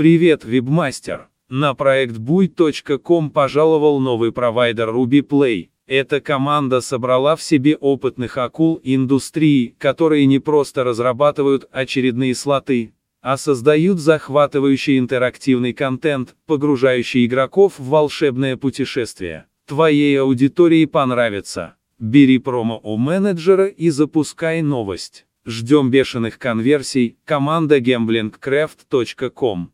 Привет, вебмастер! На проект Buy.com пожаловал новый провайдер Ruby Play. Эта команда собрала в себе опытных акул индустрии, которые не просто разрабатывают очередные слоты, а создают захватывающий интерактивный контент, погружающий игроков в волшебное путешествие. Твоей аудитории понравится. Бери промо у менеджера и запускай новость. Ждем бешеных конверсий. Команда gamblingcraft.com